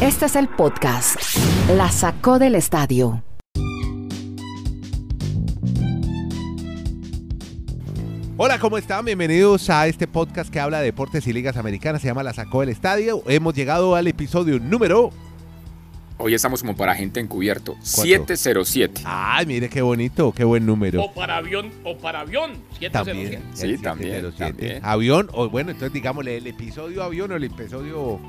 Este es el podcast. La sacó del estadio. Hola, ¿cómo están? Bienvenidos a este podcast que habla de deportes y ligas americanas. Se llama La Sacó del Estadio. Hemos llegado al episodio número... Hoy estamos como para gente encubierto. 707. Ay, mire qué bonito, qué buen número. O para avión, o para avión. 707. También. Sí, también, 707. también. Avión, o bueno, entonces digámosle el episodio avión o el episodio,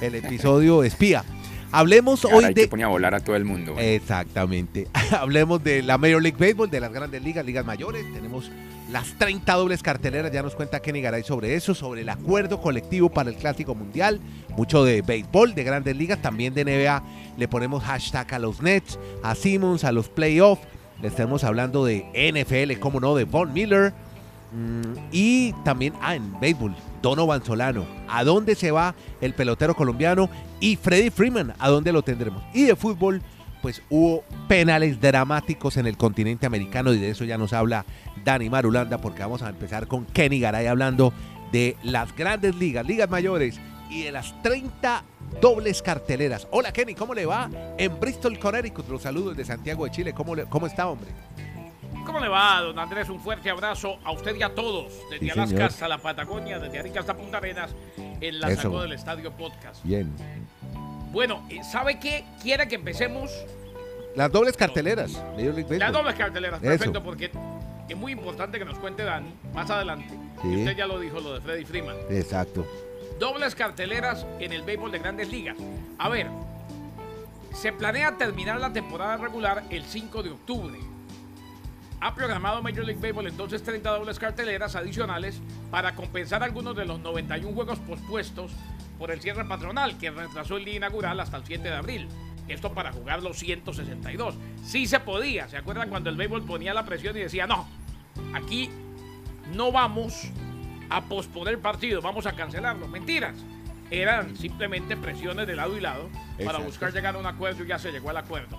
el episodio espía. Hablemos hoy de... que poner a volar a todo el mundo. Exactamente. Hablemos de la Major League Baseball, de las grandes ligas, ligas mayores. Tenemos las 30 dobles carteleras. Ya nos cuenta Kenny Garay sobre eso, sobre el acuerdo colectivo para el Clásico Mundial. Mucho de béisbol, de grandes ligas, también de NBA. Le ponemos hashtag a los Nets, a Simmons, a los playoffs. Le estamos hablando de NFL, como no, de Von Miller. Mm, y también, ah, en béisbol, Donovan Solano. ¿A dónde se va el pelotero colombiano? Y Freddy Freeman, ¿a dónde lo tendremos? Y de fútbol, pues hubo penales dramáticos en el continente americano y de eso ya nos habla Dani Marulanda porque vamos a empezar con Kenny Garay hablando de las grandes ligas, ligas mayores y de las 30 dobles carteleras. Hola Kenny, ¿cómo le va? En Bristol, Connecticut, los saludos de Santiago de Chile. ¿Cómo, le- cómo está, hombre? ¿Cómo le va, don Andrés? Un fuerte abrazo a usted y a todos. Desde Sí, Alaska señor. hasta la Patagonia, desde Arica hasta Punta Arenas, en la Eso. sacó del Estadio Podcast. Bien. Bueno, eh, ¿sabe qué? Quiere que empecemos Las dobles carteleras. Las dobles carteleras. Eso. Perfecto, porque es muy importante que nos cuente Dani más adelante. Sí. Y usted ya lo dijo, lo de Freddy Freeman. Exacto. Dobles carteleras en el béisbol de grandes ligas. A ver, se planea terminar la temporada regular el 5 de octubre. Ha programado Major League Baseball entonces 30 dobles carteleras adicionales para compensar algunos de los 91 juegos pospuestos por el cierre patronal que retrasó el día inaugural hasta el 7 de abril. Esto para jugar los 162. Sí se podía. ¿Se acuerdan cuando el béisbol ponía la presión y decía, no, aquí no vamos a posponer partido, vamos a cancelarlo. Mentiras. Eran simplemente presiones de lado y lado para buscar llegar a un acuerdo y ya se llegó al acuerdo.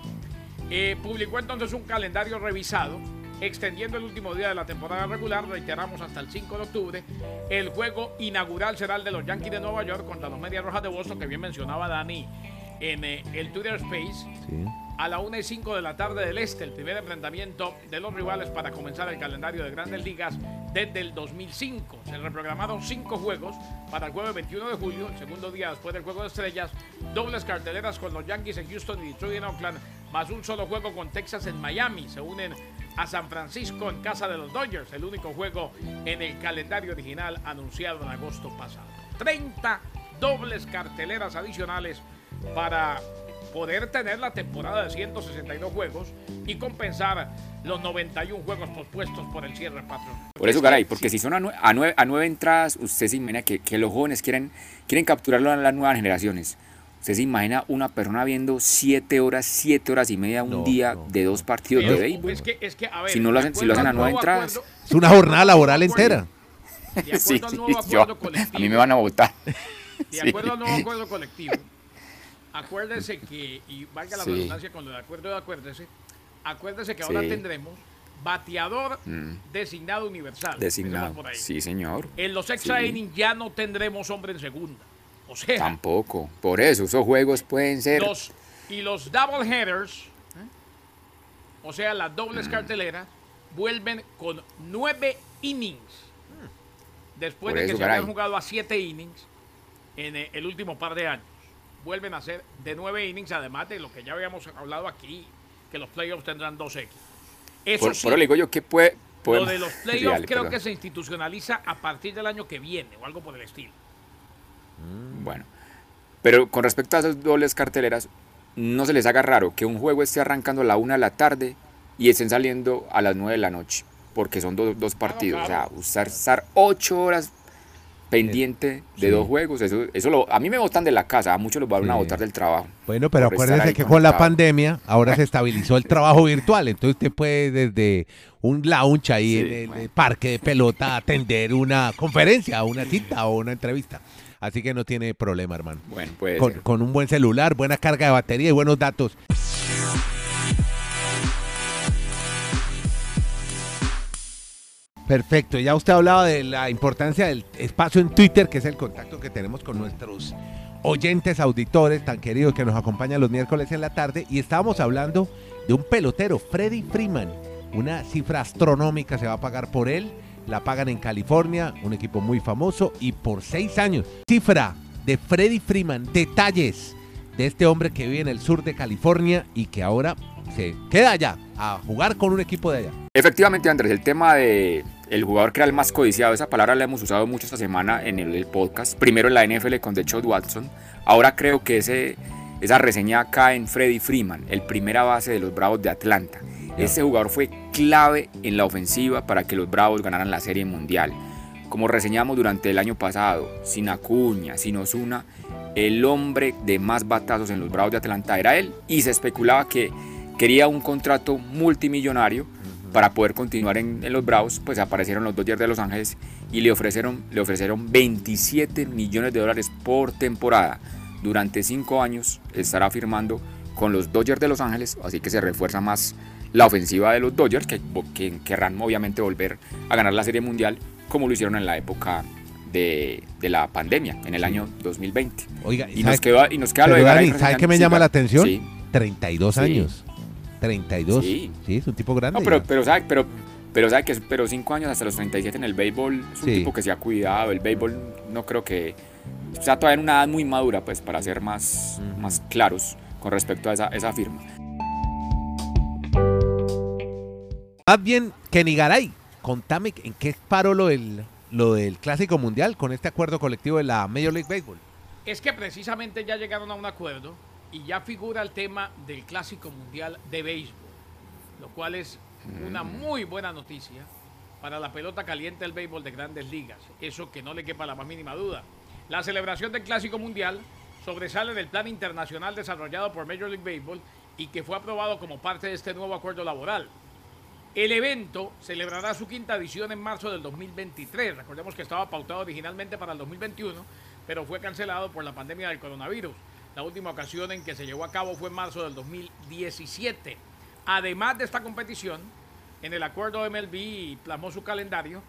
Eh, publicó entonces un calendario revisado, extendiendo el último día de la temporada regular, reiteramos hasta el 5 de octubre. El juego inaugural será el de los Yankees de Nueva York contra los Medias Rojas de Boston, que bien mencionaba Dani en eh, el Twitter Space Sí. a la 1 y 5 de la tarde del este, el primer enfrentamiento de los rivales para comenzar el calendario de grandes ligas desde el 2005. Se reprogramaron cinco juegos para el jueves 21 de julio, el segundo día después del juego de estrellas, dobles carteleras con los Yankees en Houston y Detroit en Oakland, más un solo juego con Texas en Miami. Se unen a San Francisco en casa de los Dodgers, el único juego en el calendario original anunciado en agosto pasado. 30 dobles carteleras adicionales para poder tener la temporada de 162 juegos y compensar los 91 juegos pospuestos por el cierre patrón. Por eso, Garay, porque si son a, nue- a nueve, a nueve entradas, usted se imagina que, que los jóvenes quieren, quieren capturarlo a las nuevas generaciones. Usted se imagina una persona viendo siete horas, siete horas y media un No, día no. de dos partidos de béisbol. es que, es que, a ver, Si no lo hacen- si lo acuerdo hacen a nueve entradas. Es una jornada laboral entera. De acuerdo Sí, al sí, nuevo yo- acuerdo colectivo. a mí me van a votar. De Sí. acuerdo al nuevo acuerdo colectivo, acuérdese que, y valga la Sí. redundancia con lo de acuerdo de acuérdese, acuérdese que ahora tendremos bateador Mm. designado universal. Designado. Empecemos por ahí. Sí, señor. En los extra Sí. innings ya no tendremos hombre en segunda. O sea, Tampoco. Por eso, esos juegos pueden ser. los, y los double headers, ¿eh? o sea, las dobles Mm. carteleras, vuelven con nueve innings. Después de que se habían jugado a siete innings en eh, el último par de años. Vuelven a ser de nueve innings, además de lo que ya habíamos hablado aquí, que los playoffs tendrán dos X. Eso por, sí, por le digo yo que puede. lo de los playoffs creo perdón. que se institucionaliza a partir del año que viene o algo por el estilo. Bueno, pero con respecto a esas dobles carteleras, no se les haga raro que un juego esté arrancando a la una de la tarde y estén saliendo a las nueve de la noche, porque son do- dos partidos. claro. O sea, usar, estar ocho horas pendiente de dos juegos, eso, eso lo, a mí me botan de la casa, a muchos los van a Sí. botar del trabajo. Bueno, pero ahí que con la pandemia ahora se estabilizó el trabajo virtual, entonces usted puede desde un lounge ahí Sí, en el bueno. parque de pelota atender una conferencia, una cita o una entrevista. Así que no tiene problema, hermano. Bueno, puede Con, un buen celular, buena carga de batería y buenos datos. Perfecto, ya usted hablaba de la importancia del espacio en Twitter, que es el contacto que tenemos con nuestros oyentes, auditores tan queridos que nos acompañan los miércoles en la tarde y estábamos hablando de un pelotero, Freddy Freeman. Una cifra astronómica se va a pagar por él. La pagan en California, un equipo muy famoso y por seis años. Cifra de Freddy Freeman, detalles de este hombre que vive en el sur de California y que ahora se queda allá a jugar con un equipo de allá. Efectivamente, Andrés, el tema de el jugador que era el más codiciado, esa palabra la hemos usado mucho esta semana en el, podcast. Primero en la NFL con Deshaun Watson. Ahora creo que ese, esa reseña cae en Freddy Freeman, el primera base de los Bravos de Atlanta. Ese jugador fue clave en la ofensiva para que los Bravos ganaran la Serie Mundial. Como reseñamos durante el año pasado, sin Acuña, sin Osuna, el hombre de más batazos en los Bravos de Atlanta era él y se especulaba que quería un contrato multimillonario para poder continuar en, en, los Bravos, pues aparecieron los Dodgers de Los Ángeles y le ofrecieron, le ofrecieron 27 millones de dólares por temporada. Durante cinco años estará firmando con los Dodgers de Los Ángeles, así que se refuerza más la ofensiva de los Dodgers, que, que querrán obviamente volver a ganar la Serie Mundial, como lo hicieron en la época de, de, la pandemia, en el año 2020. Oiga, y, nos, queda, y nos queda lo de Dani, ¿Sabe qué me llama la atención? Sí. 32 Sí. años. 32. Sí. Sí, es un tipo grande. No, pero, pero, ¿sabe? pero, pero sabe que pero cinco años hasta los 37 en el béisbol es un tipo que se ha cuidado. El béisbol no creo que sea todavía en una edad muy madura, pues, para ser más, más claros con respecto a esa, esa firma. Más bien, Kenny Garay, contame en qué paró lo del, lo del Clásico Mundial con este acuerdo colectivo de la Major League Baseball. Es que precisamente ya llegaron a un acuerdo y ya figura el tema del Clásico Mundial de Béisbol, lo cual es una muy buena noticia para la pelota caliente del béisbol de grandes ligas. Eso que no le quepa la más mínima duda. La celebración del Clásico Mundial sobresale del plan internacional desarrollado por Major League Baseball y que fue aprobado como parte de este nuevo acuerdo laboral. El evento celebrará su quinta edición en marzo del 2023. Recordemos que estaba pautado originalmente para el 2021, pero fue cancelado por la pandemia del coronavirus. La última ocasión en que se llevó a cabo fue en marzo del 2017. Además de esta competición, en el acuerdo MLB plasmó su calendario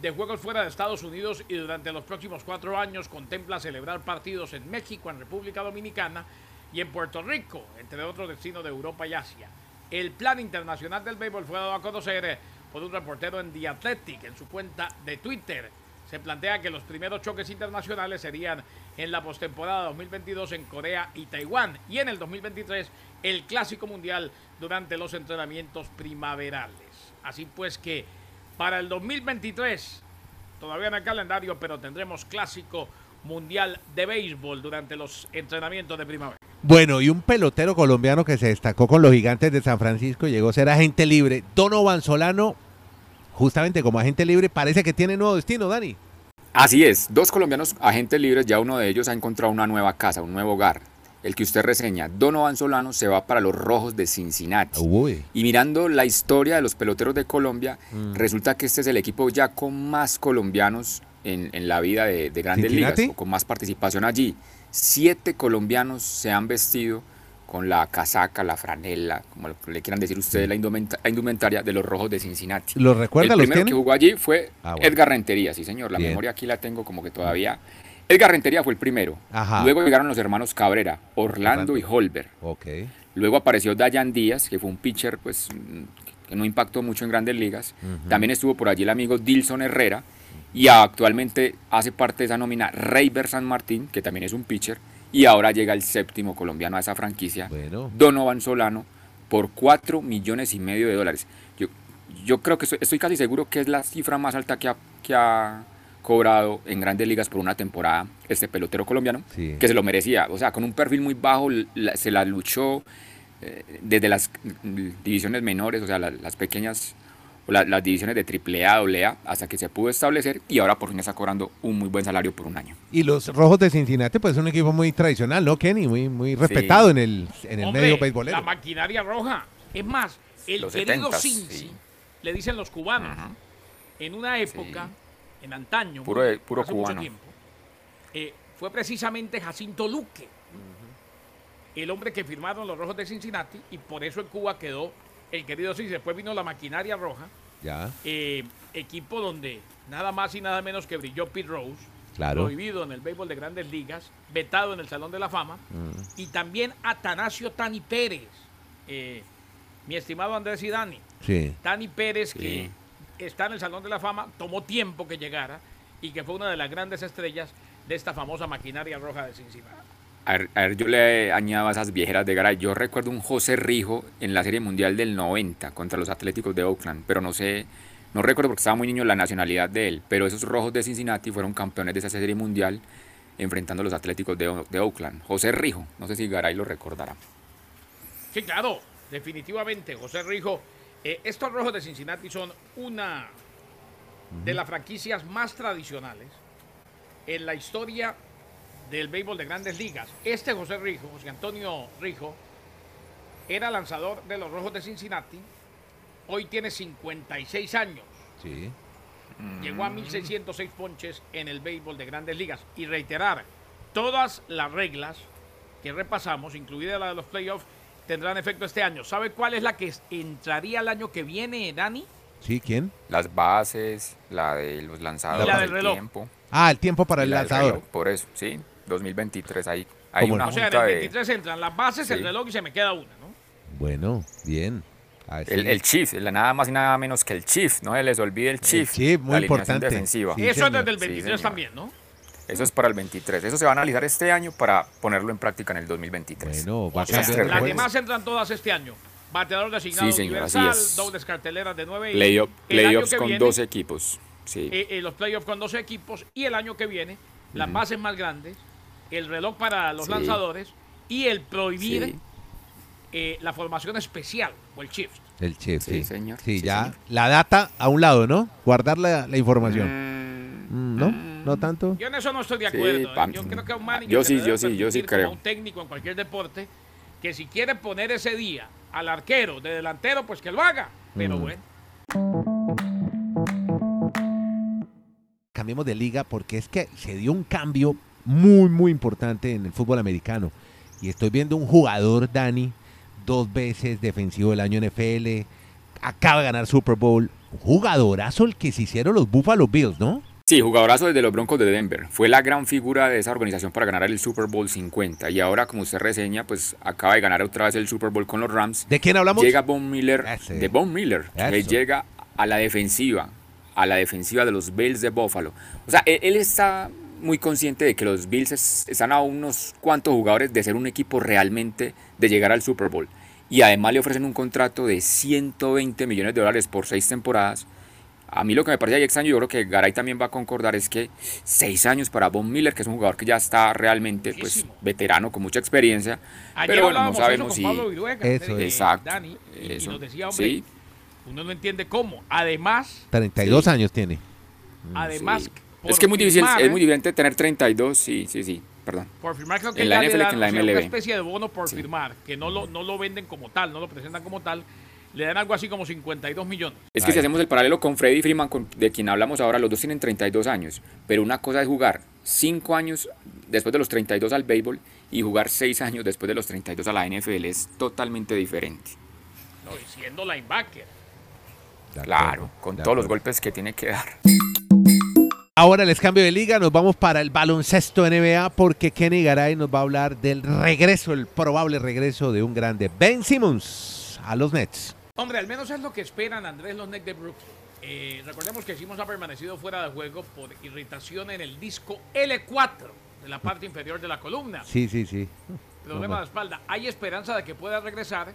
de juegos fuera de Estados Unidos y durante los próximos cuatro años contempla celebrar partidos en México, en República Dominicana y en Puerto Rico, entre otros destinos de Europa y Asia. El plan internacional del béisbol fue dado a conocer por un reportero en The Athletic en su cuenta de Twitter. Se plantea que los primeros choques internacionales serían en la postemporada 2022 en Corea y Taiwán y en el 2023 el Clásico Mundial durante los entrenamientos primaverales. Así pues que para el 2023 todavía no hay calendario, pero tendremos Clásico Mundial de Béisbol durante los entrenamientos de primavera. Bueno, y un pelotero colombiano que se destacó con los gigantes de San Francisco y llegó a ser agente libre. Donovan Solano, justamente como agente libre, parece que tiene nuevo destino, Dani. Así es, dos colombianos agentes libres, ya uno de ellos ha encontrado una nueva casa, un nuevo hogar. El que usted reseña, Donovan Solano, se va para los Rojos de Cincinnati. Uy. Y mirando la historia de los peloteros de Colombia, Mm. resulta que este es el equipo ya con más colombianos en, en la vida de, de grandes ¿Cincinnati? ligas, o con más participación allí. Siete colombianos se han vestido con la casaca, la franela, como le quieran decir ustedes, la, indumenta- la indumentaria de los Rojos de Cincinnati. ¿Los recuerda? El ¿Los primero que jugó allí fue Ah, bueno. Edgar Rentería, sí señor, la Bien. memoria aquí la tengo como que todavía... Edgar Rentería fue el primero. Ajá. Luego llegaron los hermanos Cabrera, Orlando. Orlando y Holber. Ok. Luego apareció Dayan Díaz, que fue un pitcher pues, mm, que no impactó mucho en grandes ligas. Ujú. También estuvo por allí el amigo Dilson Herrera. Y actualmente hace parte de esa nómina Reyber San Martín, que también es un pitcher. Y ahora llega el séptimo colombiano a esa franquicia, Bueno. Donovan Solano, por 4 millones y medio de dólares. Yo, yo creo que estoy, estoy casi seguro que es la cifra más alta que ha, que ha cobrado en grandes ligas por una temporada este pelotero colombiano, Sí. que se lo merecía. O sea, con un perfil muy bajo, la- se la luchó eh, desde las divisiones menores, o sea, la- las pequeñas, o la- las divisiones de AAA, AA, hasta que se pudo establecer y ahora por fin está cobrando un muy buen salario por un año. Y los Rojos de Cincinnati, pues es un equipo muy tradicional, ¿no, Kenny? Muy, muy respetado en el, en el Hombre, medio beisbolero. La maquinaria roja. Es más, el Los querido 70s, Cincy, sí. le dicen los cubanos, Ajá. en una época, en antaño, Puro puro hace mucho cubano. tiempo, eh, fue precisamente Jacinto Luque, el hombre que firmaron los rojos de Cincinnati, y por eso en Cuba quedó el querido Cincy. Después vino la maquinaria roja, Ya. eh, equipo donde nada más y nada menos que brilló Pete Rose, Claro. prohibido en el béisbol de grandes ligas, vetado en el Salón de la Fama, Mm. y también Atanasio Tani Pérez, eh, mi estimado Andrés y Dani. Sí. Tani Pérez, que está en el Salón de la Fama, tomó tiempo que llegara y que fue una de las grandes estrellas de esta famosa maquinaria roja de Cincinnati. A ver, a ver, yo le añado a esas viejeras de Garay. Yo recuerdo un José Rijo en la Serie Mundial del 90 contra los Atléticos de Oakland, pero no sé, no recuerdo porque estaba muy niño la nacionalidad de él, pero esos rojos de Cincinnati fueron campeones de esa Serie Mundial enfrentando a los Atléticos de Oakland. José Rijo, no sé si Garay lo recordará. Sí, claro, definitivamente, José Rijo. eh, estos rojos de Cincinnati son una de las franquicias más tradicionales en la historia del béisbol de grandes ligas. Este José Rijo, José Antonio Rijo, era lanzador de los rojos de Cincinnati. Hoy tiene 56 años. Sí. Llegó a 1.606 ponches en el béisbol de grandes ligas. Y reiterar, todas las reglas que repasamos, incluida la de los playoffs, tendrán efecto este año. ¿Sabe cuál es la que entraría el año que viene, Dani? ¿Sí? ¿Quién? Las bases, la de los lanzadores, la del el reloj. tiempo. Ah, el tiempo para y el la lanzador. reloj, por eso, sí, 2023 ahí. Hay ¿Cómo una no? O sea, en junta el de... 23 entran las bases, el Sí. reloj y se me queda una, ¿no? Bueno, bien. Así. El, el Chief, el- nada más y nada menos que el Chief, no se les olvide el Chief. Chief, muy la importante. defensiva. Sí, Eso es desde el Sí, 23 señor. también, ¿no? Eso es para el 23. Eso se va a analizar este año para ponerlo en práctica en el 2023. Bueno, va a O sea, el las demás entran todas este año. Bateador designado Sí, señor, así universal, es. dobles carteleras de 9 Playoff- el año playoffs con viene, 12 equipos. Sí. eh, eh, los playoffs con 12 equipos y el año que viene las bases más grandes, el reloj para los Sí. lanzadores y el prohibir Sí. eh, la formación especial o el shift. El chef, sí. Sí, señor. Sí, Sí, ya. señor. La data a un lado, ¿no? Guardar la, la información. Mm, Mm, ¿No? ¿No tanto? Yo en eso no estoy de acuerdo. ¿eh? pam- Yo creo que a un manager Yo sí, yo sí, yo sí creo. un técnico en cualquier deporte que si quiere poner ese día al arquero de delantero, pues que lo haga. Pero Mm. bueno. Cambiemos de liga porque es que se dio un cambio muy, muy importante en el fútbol americano. Y estoy viendo un jugador, Dani, dos veces defensivo del año NFL, acaba de ganar Super Bowl. Jugadorazo el que se hicieron los Buffalo Bills, ¿no? Sí, jugadorazo desde los Broncos de Denver. Fue la gran figura de esa organización para ganar el Super Bowl 50. Y ahora, como usted reseña, pues acaba de ganar otra vez el Super Bowl con los Rams. ¿De quién hablamos? Llega Von Miller, Ese. de Von Miller, que Eso. llega a la defensiva, a la defensiva de los Bills de Buffalo. O sea, él, él está muy consciente de que los Bills es- están a unos cuantos jugadores de ser un equipo realmente de llegar al Super Bowl. Y además le ofrecen un contrato de 120 millones de dólares por seis temporadas. A mí lo que me parece ahí extraño, yo creo que Garay también va a concordar, es que seis años para Von Miller, que es un jugador que ya está realmente pues, veterano, con mucha experiencia. Ayer pero bueno, no hablábamos sabemos eso si... con Pablo Viruega, Eso eh, es. Exacto, Dani, y, y eso. nos decía, hombre, Sí. uno no entiende cómo. Además, 32 Sí. años tiene. además, Sí. Por Es que es muy difícil, firmar, es ¿eh? muy diferente tener 32, sí, sí, sí, perdón. Por firmar creo que en la NFL dan, que en la o sea, MLB. una especie de bono por Sí. firmar, que no lo, no lo venden como tal, no lo presentan como tal, le dan algo así como 52 millones. Es que Ay. si hacemos el paralelo con Freddy Freeman, con- de quien hablamos ahora, los dos tienen 32 años, pero una cosa es jugar 5 años después de los 32 al béisbol y jugar 6 años después de los 32 a la NFL, es totalmente diferente. No, y siendo linebacker. Claro, con todos los golpes que tiene que dar. Ahora les cambio de liga, nos vamos para el baloncesto NBA porque Kenny Garay nos va a hablar del regreso, el probable regreso de un grande Ben Simmons a los Nets. Hombre, al menos es lo que esperan Andrés los Knicks de Brooklyn. Eh, recordemos que Simmons ha permanecido fuera de juego por irritación en el disco L4 de la parte inferior de la columna. Sí, sí, sí. problema de espalda. Hay esperanza de que pueda regresar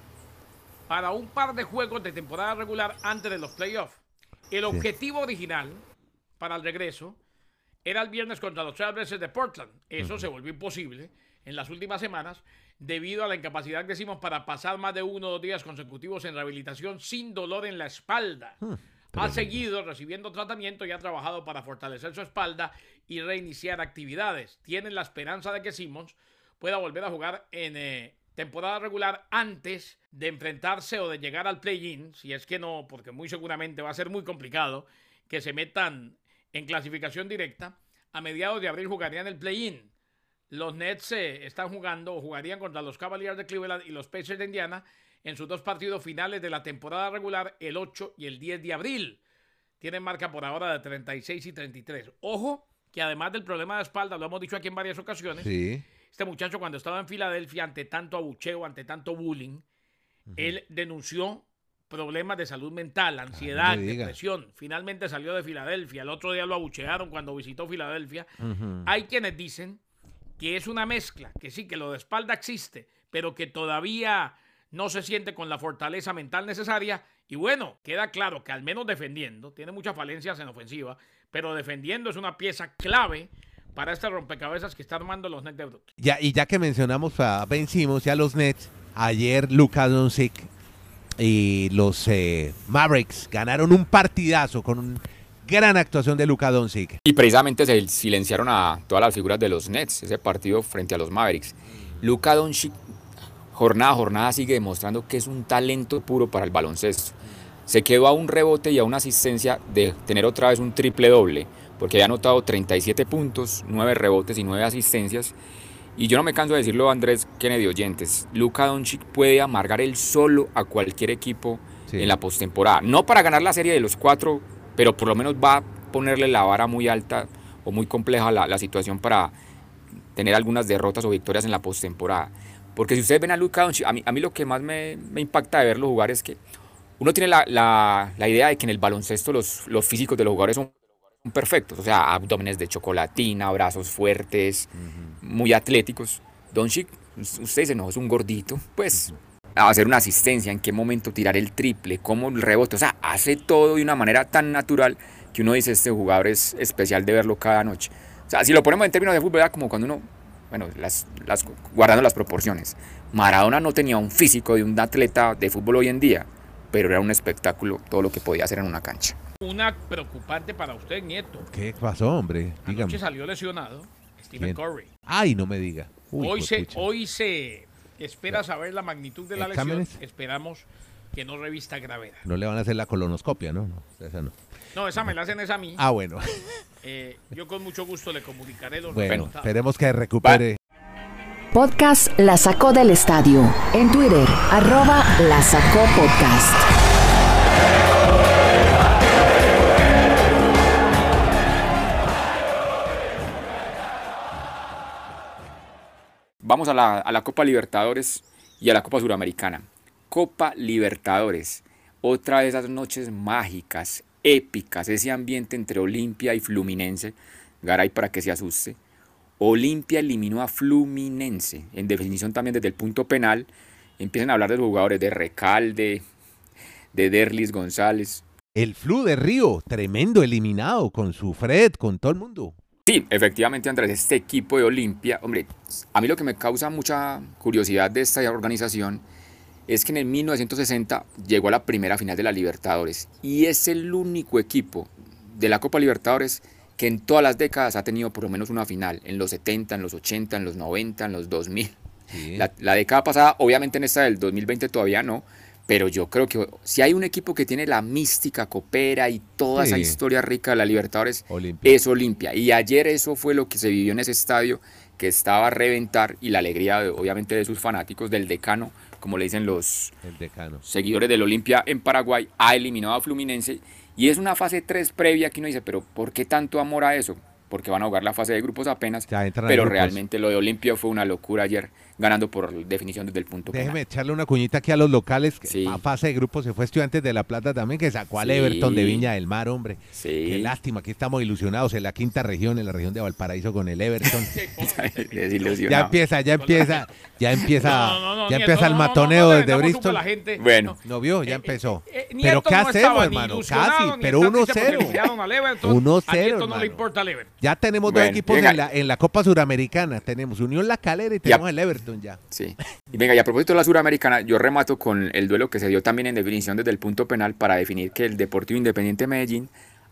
para un par de juegos de temporada regular antes de los playoffs. El objetivo original para el regreso era el viernes contra los Trailblazers de Portland. Eso se volvió imposible en las últimas semanas debido a la incapacidad que hicimos para pasar más de uno o dos días consecutivos en rehabilitación sin dolor en la espalda. Ha seguido recibiendo tratamiento y ha trabajado para fortalecer su espalda y reiniciar actividades. Tienen la esperanza de que Simmons pueda volver a jugar en eh, temporada regular antes de enfrentarse o de llegar al play-in, si es que no, porque muy seguramente va a ser muy complicado que se metan en clasificación directa. A mediados de abril jugarían el play-in. Los Nets eh, están jugando o jugarían contra los Cavaliers de Cleveland y los Pacers de Indiana en sus dos partidos finales de la temporada regular, el 8 y el 10 de abril. Tienen marca por ahora de 36 y 33. Ojo, que además del problema de espalda, lo hemos dicho aquí en varias ocasiones, Sí. este muchacho cuando estaba en Filadelfia ante tanto abucheo, ante tanto bullying, él denunció problemas de salud mental, ansiedad, me diga. depresión. Finalmente salió de Filadelfia. El otro día lo abuchearon cuando visitó Filadelfia. Hay quienes dicen que es una mezcla, que sí, que lo de espalda existe, pero que todavía no se siente con la fortaleza mental necesaria. Y bueno, queda claro que al menos defendiendo, tiene muchas falencias en ofensiva, pero defendiendo es una pieza clave para este rompecabezas que está armando los Nets de Brooklyn. Ya, y ya que mencionamos a Ben Simmons y a los Nets, ayer Luka Doncic y los eh, Mavericks ganaron un partidazo con una gran actuación de Luka Doncic. Y precisamente se silenciaron a todas las figuras de los Nets, ese partido frente a los Mavericks. Luka Doncic, jornada a jornada, sigue demostrando que es un talento puro para el baloncesto. Se quedó a un rebote y a una asistencia de tener otra vez un triple doble, porque había anotado 37 puntos, 9 rebotes y 9 asistencias. Y yo no me canso de decirlo, Andrés Kennedy oyentes, Luka Doncic puede amargar el solo a cualquier equipo Sí. en la postemporada. No para ganar la serie de los cuatro, pero por lo menos va a ponerle la vara muy alta o muy compleja la, la situación para tener algunas derrotas o victorias en la postemporada. Porque si ustedes ven a Luka Doncic, a mí, a mí lo que más me, me impacta de verlo jugar es que uno tiene la, la- la idea de que en el baloncesto los, los físicos de los jugadores son perfectos, o sea, abdómenes de chocolatina, brazos fuertes, muy atléticos. Doncic, usted dice, no, es un gordito, pues a hacer una asistencia, en qué momento tirar el triple, cómo el rebote, o sea, hace todo de una manera tan natural que uno dice, este jugador es especial de verlo cada noche. O sea, si lo ponemos en términos de fútbol, era como cuando uno, bueno, las, las, guardando las proporciones, Maradona no tenía un físico de un atleta de fútbol hoy en día, pero era un espectáculo todo lo que podía hacer en una cancha. Una preocupante para usted, Nieto. ¿Qué pasó, hombre? Anoche Dígame. salió lesionado ¿Quién? Stephen Curry. Ay, no me diga. Uy, hoy, se, hoy se espera saber la magnitud de la ¿Exámenes? lesión. Esperamos que no revista gravedad. No le van a hacer la colonoscopia, ¿no? no esa no. No, esa me la hacen es a mí. Ah, bueno. Eh, yo con mucho gusto le comunicaré los Bueno, resultados. esperemos que recupere. Podcast La Sacó del Estadio. En Twitter, arroba La Sacó Podcast. Vamos a la, Copa Libertadores y a la Copa Suramericana. Copa Libertadores, otra de esas noches mágicas, épicas, ese ambiente entre Olimpia y Fluminense. Garay para que se asuste. Olimpia eliminó a Fluminense, en definición también desde el punto penal. Empiezan a hablar de los jugadores de Recalde, de Derlis González. El Flu de Río, tremendo, eliminado con su Fred, con todo el mundo. Sí, efectivamente, Andrés, este equipo de Olimpia, hombre, a mí lo que me causa mucha curiosidad de esta organización es que en el 1960 llegó a la primera final de la Libertadores y es el único equipo de la Copa Libertadores que en todas las décadas ha tenido por lo menos una final, en los 70, en los 80, en los 90, en los 2000. Sí. La, la década pasada, obviamente en esta del 2020 todavía no, pero yo creo que si hay un equipo que tiene la mística, coopera y toda esa historia rica de la Libertadores, Olimpia. es Olimpia. Y ayer eso fue lo que se vivió en ese estadio que estaba a reventar y la alegría de- obviamente de sus fanáticos, del decano, como le dicen los El decano. seguidores del Olimpia en Paraguay, ha eliminado a Fluminense y es una fase 3 previa que uno dice, pero ¿por qué tanto amor a eso? Porque van a jugar la fase de grupos apenas, pero grupos. realmente lo de Olimpia fue una locura ayer, ganando por definición desde el punto Déjeme penal. echarle una cuñita aquí a los locales. que Sí. A fase de grupo se fue Estudiantes de La Plata también, que sacó al Sí. Everton de Viña del Mar, hombre. Qué lástima, aquí estamos ilusionados en la quinta región, en la región de Valparaíso con el Everton. ya empieza, ya empieza, ya empieza, No, no, no, ya Nieto, empieza el no, no, no, matoneo no, desde Bristol. la gente. Bueno. No vio, ya Eh, empezó. eh, eh, pero ¿qué no hacemos, hermano? Casi, pero está triste porque 1-0. eliminaron al Everton. 1-0, A Nieto no hermano. le importa el Everton. Ya tenemos dos equipos venga. en la, en la Copa Suramericana. Tenemos Unión La Calera y tenemos el Everton ya. Sí. Y venga, y a propósito de la Suramericana, yo remato con el duelo que se dio también en definición desde el punto penal para definir que el Deportivo Independiente Medellín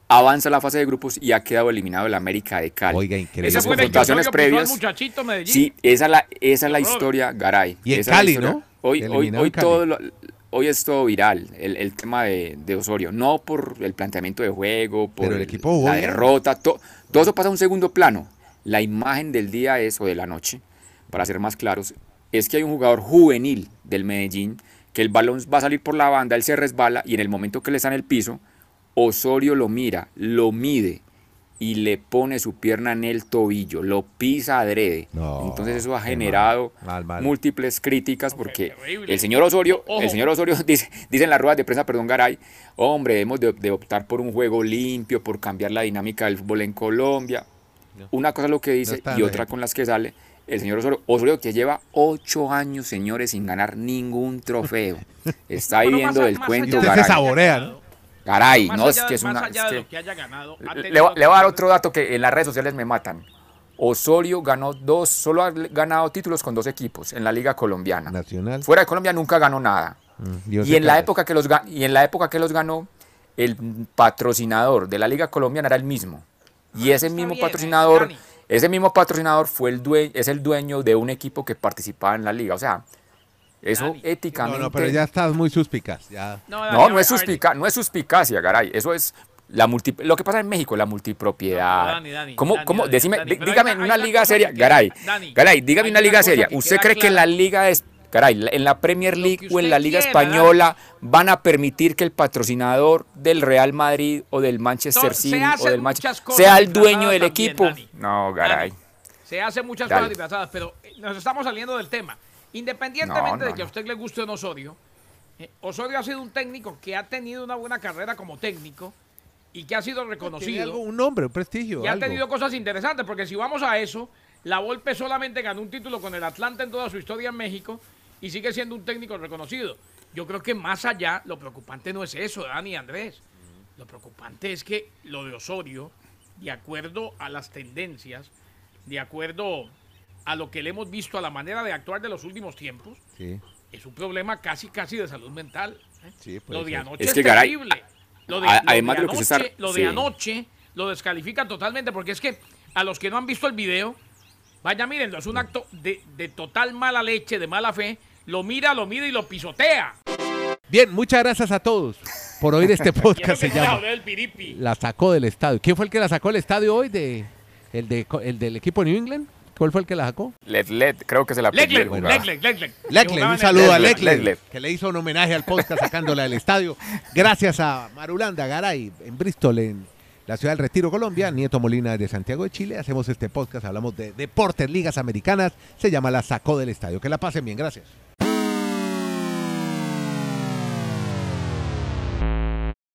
avanza a la fase de grupos y ha quedado eliminado el América de Cali. Oiga, increíble. Esas confrontaciones previas. muchachito Medellín. Sí, esa es la, esa es la historia, Garay. Y en Cali. ¿no? Hoy, hoy, Eliminado hoy, en Cali. todo lo- hoy es todo viral, el, el tema de, de Osorio. No por el planteamiento de juego, por Pero el equipo la derrota, to- todo eso pasa a un segundo plano. La imagen del día es, o de la noche, para ser más claros, es que hay un jugador juvenil del Medellín que el balón va a salir por la banda, él se resbala y en el momento que le está en el piso, Osorio lo mira, lo mide y le pone su pierna en el tobillo, lo pisa adrede. No, Entonces eso ha generado mal, mal, mal. múltiples críticas porque el señor Osorio, Ojo. el señor Osorio dice, dice en las ruedas de prensa, perdón Garay, hombre, debemos de, de optar por un juego limpio, por cambiar la dinámica del fútbol en Colombia. Una cosa es lo que dice y otra con las que sale el señor Osorio. Osorio que lleva ocho años, señores, sin ganar ningún trofeo. Está Bueno, viviendo del cuento, allá se Garay. que haya saborea, ¿no? Garay, más no es que es más una... allá es de que- lo que haya ganado, ha le, le voy a dar otro dato que en las redes sociales me matan. Osorio ganó dos, solo ha ganado títulos con dos equipos en la Liga Colombiana. Nacional. Fuera de Colombia nunca ganó nada. Mm, Y en la época que los y en la época que los ganó, el patrocinador de la Liga Colombiana era el mismo. Y ese está mismo bien, patrocinador. Ese mismo patrocinador fue el due- es el dueño de un equipo que participaba en la liga. O sea, eso Dani. No, éticamente. no, pero ya estás muy suspicaz. Ya. No, No, es, suspica- no es suspicacia, garay. Eso es la multi- lo que pasa en México, la multipropiedad. No, Dani, Dani, ¿Cómo, Dani, cómo? Dani, Decime, dígame una- en una liga seria. que- Garay, Dani, Garay, dígame una liga seria. que ¿Usted cree que en la liga es. Garay, la- en la Premier League o en la Liga quiera, Española van a permitir que el patrocinador del Real Madrid o del Manchester City o hacen del Manchester sea el dueño del también, equipo? Dani. No. Dani, Se hace muchas Dale. cosas disfrazadas, pero eh, nos estamos saliendo del tema. Independientemente No, de que a usted le guste o no Osorio, eh, Osorio ha sido un técnico que ha tenido una buena carrera como técnico y que ha sido Tiene reconocido. algo, un nombre, un prestigio. Y ha tenido cosas interesantes, porque si vamos a eso, la Volpe solamente ganó un título con el Atlanta en toda su historia en México y sigue siendo un técnico reconocido. Yo creo que más allá, lo preocupante no es eso, Dani y Andrés. Lo preocupante es que lo de Osorio, de acuerdo a las tendencias, de acuerdo a lo que le hemos visto, a la manera de actuar de los últimos tiempos, Sí, es un problema casi, casi de salud mental. ¿eh? sí, Lo de anoche Es es, que, Garay, terrible. Lo de, a- lo de además de lo que se está- anoche, lo de sí. anoche lo descalifica totalmente, porque es que a los que no han visto el video, vaya mírenlo, es un acto de, de total mala leche, de mala fe. Lo mira, lo mira y lo pisotea. Bien, muchas gracias a todos por oír este podcast. Se llama. La sacó del estadio. ¿Quién fue el que la sacó del estadio hoy? De, el, de, el del equipo New England. ¿Cuál fue el que la sacó? Led, Led, creo que se la Leclerc, perdió, Leclerc, Leclerc. Leclerc, un saludo a Leclerc. que le hizo un homenaje al podcast sacándola del estadio. Gracias a Marulanda Garay en Bristol, en la ciudad del Retiro, Colombia. Nieto Molina de Santiago de Chile. Hacemos este podcast, hablamos de deportes, ligas americanas. Se llama La Sacó del Estadio. Que la pasen bien, gracias.